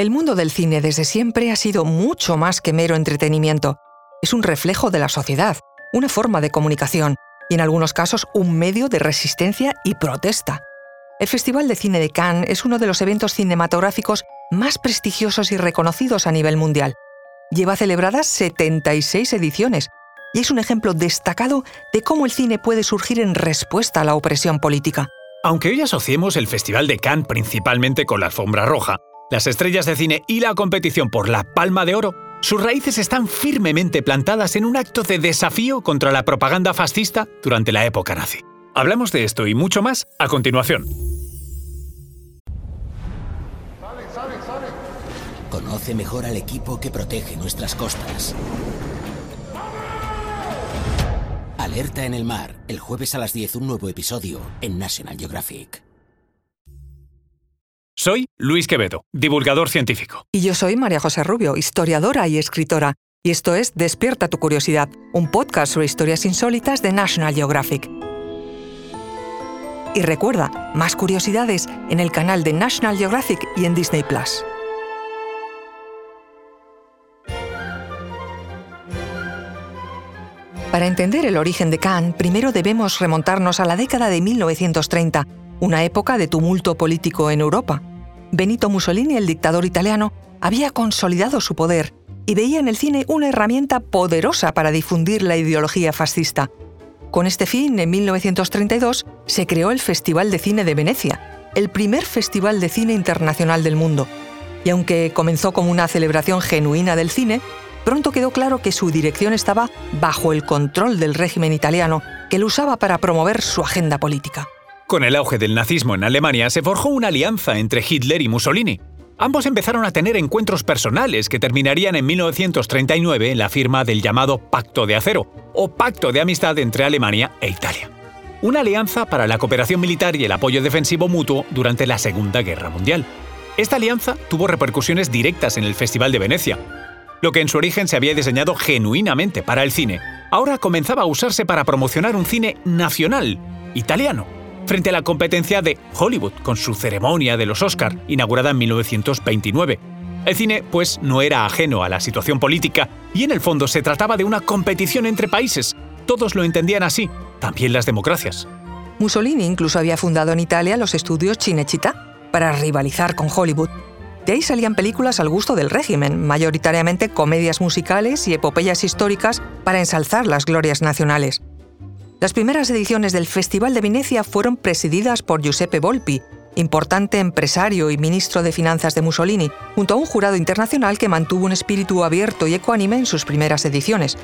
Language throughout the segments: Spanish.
El mundo del cine desde siempre ha sido mucho más que mero entretenimiento. Es un reflejo de la sociedad, una forma de comunicación y en algunos casos un medio de resistencia y protesta. El Festival de Cine de Cannes es uno de los eventos cinematográficos más prestigiosos y reconocidos a nivel mundial. Lleva celebradas 76 ediciones y es un ejemplo destacado de cómo el cine puede surgir en respuesta a la opresión política. Aunque hoy asociemos el Festival de Cannes principalmente con la alfombra roja, las estrellas de cine y la competición por la Palma de Oro, sus raíces están firmemente plantadas en un acto de desafío contra la propaganda fascista durante la época nazi. Hablamos de esto y mucho más a continuación. Conoce mejor al equipo que protege nuestras costas. Alerta en el mar, el jueves a las 10 un nuevo episodio en National Geographic. Soy Luis Quevedo, divulgador científico. Y yo soy María José Rubio, historiadora y escritora. Y esto es Despierta tu curiosidad, un podcast sobre historias insólitas de National Geographic. Y recuerda, más curiosidades en el canal de National Geographic y en Disney Plus. Para entender el origen de Cannes, primero debemos remontarnos a la década de 1930, una época de tumulto político en Europa. Benito Mussolini, el dictador italiano, había consolidado su poder y veía en el cine una herramienta poderosa para difundir la ideología fascista. Con este fin, en 1932, se creó el Festival de Cine de Venecia, el primer festival de cine internacional del mundo. Y aunque comenzó como una celebración genuina del cine, pronto quedó claro que su dirección estaba bajo el control del régimen italiano, que lo usaba para promover su agenda política. Con el auge del nazismo en Alemania se forjó una alianza entre Hitler y Mussolini. Ambos empezaron a tener encuentros personales que terminarían en 1939 en la firma del llamado Pacto de Acero, o Pacto de Amistad entre Alemania e Italia. Una alianza para la cooperación militar y el apoyo defensivo mutuo durante la Segunda Guerra Mundial. Esta alianza tuvo repercusiones directas en el Festival de Venecia. Lo que en su origen se había diseñado genuinamente para el cine, ahora comenzaba a usarse para promocionar un cine nacional, italiano frente a la competencia de Hollywood con su ceremonia de los Oscar, inaugurada en 1929. El cine, pues, no era ajeno a la situación política y en el fondo se trataba de una competición entre países. Todos lo entendían así, también las democracias. Mussolini incluso había fundado en Italia los estudios Cinecittà para rivalizar con Hollywood. De ahí salían películas al gusto del régimen, mayoritariamente comedias musicales y epopeyas históricas para ensalzar las glorias nacionales. Las primeras ediciones del Festival de Venecia fueron presididas por Giuseppe Volpi, importante empresario y ministro de Finanzas de Mussolini, junto a un jurado internacional que mantuvo un espíritu abierto y ecuánime en sus primeras ediciones.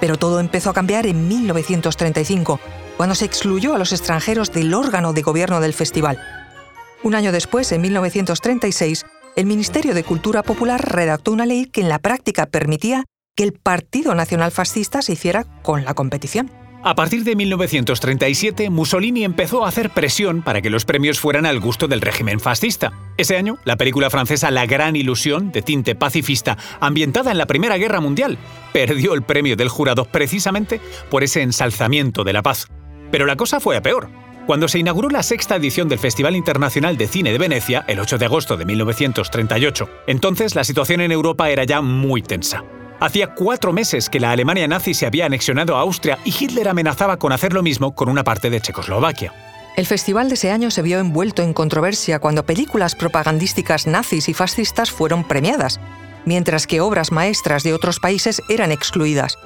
Pero todo empezó a cambiar en 1935, cuando se excluyó a los extranjeros del órgano de gobierno del festival. Un año después, en 1936, el Ministerio de Cultura Popular redactó una ley que en la práctica permitía que el Partido Nacional Fascista se hiciera con la competición. A partir de 1937, Mussolini empezó a hacer presión para que los premios fueran al gusto del régimen fascista. Ese año, la película francesa La Gran Ilusión, de tinte pacifista, ambientada en la Primera Guerra Mundial, perdió el premio del jurado precisamente por ese ensalzamiento de la paz. Pero la cosa fue a peor. Cuando se inauguró la sexta edición del Festival Internacional de Cine de Venecia, el 8 de agosto de 1938, entonces la situación en Europa era ya muy tensa. Hacía cuatro meses que la Alemania nazi se había anexionado a Austria y Hitler amenazaba con hacer lo mismo con una parte de Checoslovaquia. El festival de ese año se vio envuelto en controversia cuando películas propagandísticas nazis y fascistas fueron premiadas, mientras que obras maestras de otros países eran excluidas.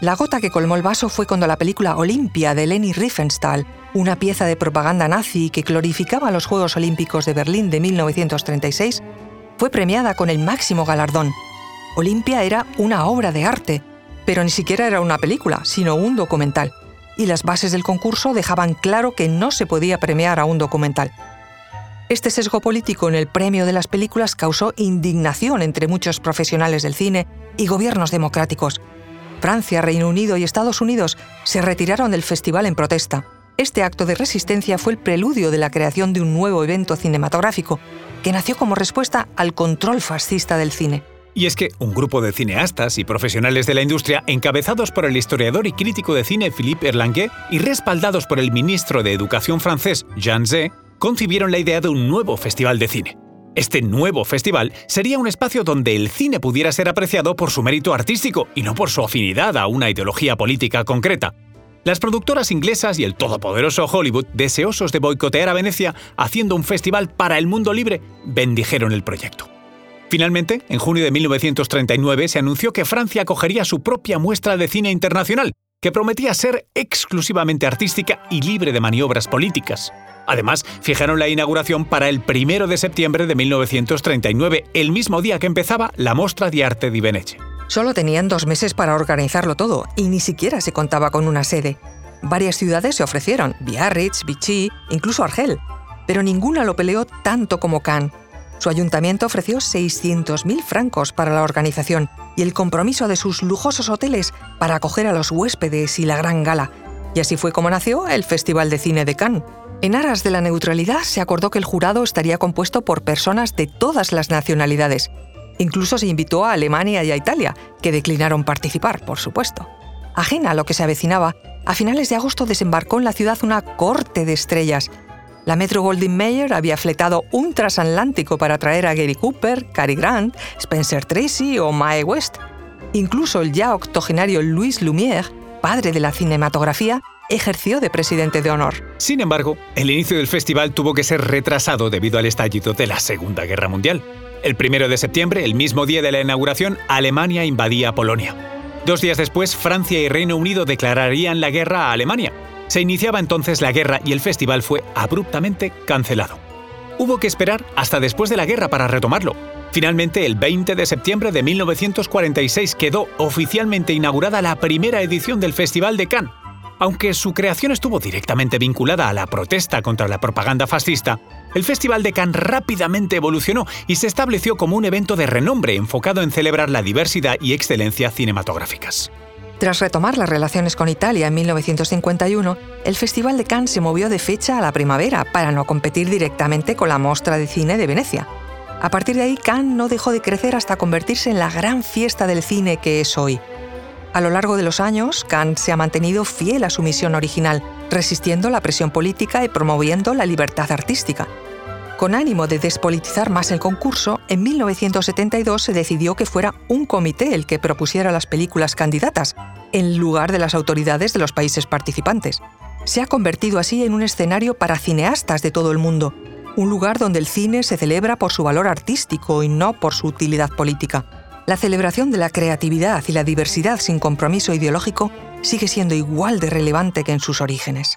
La gota que colmó el vaso fue cuando la película Olimpia de Leni Riefenstahl, una pieza de propaganda nazi que glorificaba los Juegos Olímpicos de Berlín de 1936, fue premiada con el máximo galardón, Olimpia era una obra de arte, pero ni siquiera era una película, sino un documental. Y las bases del concurso dejaban claro que no se podía premiar a un documental. Este sesgo político en el premio de las películas causó indignación entre muchos profesionales del cine y gobiernos democráticos. Francia, Reino Unido y Estados Unidos se retiraron del festival en protesta. Este acto de resistencia fue el preludio de la creación de un nuevo evento cinematográfico, que nació como respuesta al control fascista del cine. Y es que un grupo de cineastas y profesionales de la industria, encabezados por el historiador y crítico de cine Philippe Erlanguet y respaldados por el ministro de Educación francés Jean Zé, concibieron la idea de un nuevo festival de cine. Este nuevo festival sería un espacio donde el cine pudiera ser apreciado por su mérito artístico y no por su afinidad a una ideología política concreta. Las productoras inglesas y el todopoderoso Hollywood, deseosos de boicotear a Venecia haciendo un festival para el mundo libre, bendijeron el proyecto. Finalmente, en junio de 1939 se anunció que Francia acogería su propia muestra de cine internacional, que prometía ser exclusivamente artística y libre de maniobras políticas. Además, fijaron la inauguración para el 1 de septiembre de 1939, el mismo día que empezaba la Mostra di Arte di Venezia. Solo tenían dos meses para organizarlo todo y ni siquiera se contaba con una sede. Varias ciudades se ofrecieron, Biarritz, Vichy, incluso Argel, pero ninguna lo peleó tanto como Cannes. Su ayuntamiento ofreció 600.000 francos para la organización y el compromiso de sus lujosos hoteles para acoger a los huéspedes y la gran gala. Y así fue como nació el Festival de Cine de Cannes. En aras de la neutralidad se acordó que el jurado estaría compuesto por personas de todas las nacionalidades, Incluso se invitó a Alemania y a Italia, que declinaron participar, por supuesto. Ajena a lo que se avecinaba, a finales de agosto desembarcó en la ciudad una corte de estrellas. La Metro Goldwyn Mayer había fletado un transatlántico para traer a Gary Cooper, Cary Grant, Spencer Tracy o Mae West. Incluso el ya octogenario Louis Lumière, padre de la cinematografía, ejerció de presidente de honor. Sin embargo, el inicio del festival tuvo que ser retrasado debido al estallido de la Segunda Guerra Mundial. El primero de septiembre, el mismo día de la inauguración, Alemania invadía Polonia. Dos días después, Francia y Reino Unido declararían la guerra a Alemania. Se iniciaba entonces la guerra y el festival fue abruptamente cancelado. Hubo que esperar hasta después de la guerra para retomarlo. Finalmente, el 20 de septiembre de 1946 quedó oficialmente inaugurada la primera edición del Festival de Cannes. Aunque su creación estuvo directamente vinculada a la protesta contra la propaganda fascista, el Festival de Cannes rápidamente evolucionó y se estableció como un evento de renombre enfocado en celebrar la diversidad y excelencia cinematográficas. Tras retomar las relaciones con Italia en 1951, el Festival de Cannes se movió de fecha a la primavera para no competir directamente con la Mostra de Cine de Venecia. A partir de ahí, Cannes no dejó de crecer hasta convertirse en la gran fiesta del cine que es hoy. A lo largo de los años, Cannes se ha mantenido fiel a su misión original, resistiendo la presión política y promoviendo la libertad artística. Con ánimo de despolitizar más el concurso, en 1972 se decidió que fuera un comité el que propusiera las películas candidatas, en lugar de las autoridades de los países participantes. Se ha convertido así en un escenario para cineastas de todo el mundo, un lugar donde el cine se celebra por su valor artístico y no por su utilidad política la celebración de la creatividad y la diversidad sin compromiso ideológico sigue siendo igual de relevante que en sus orígenes.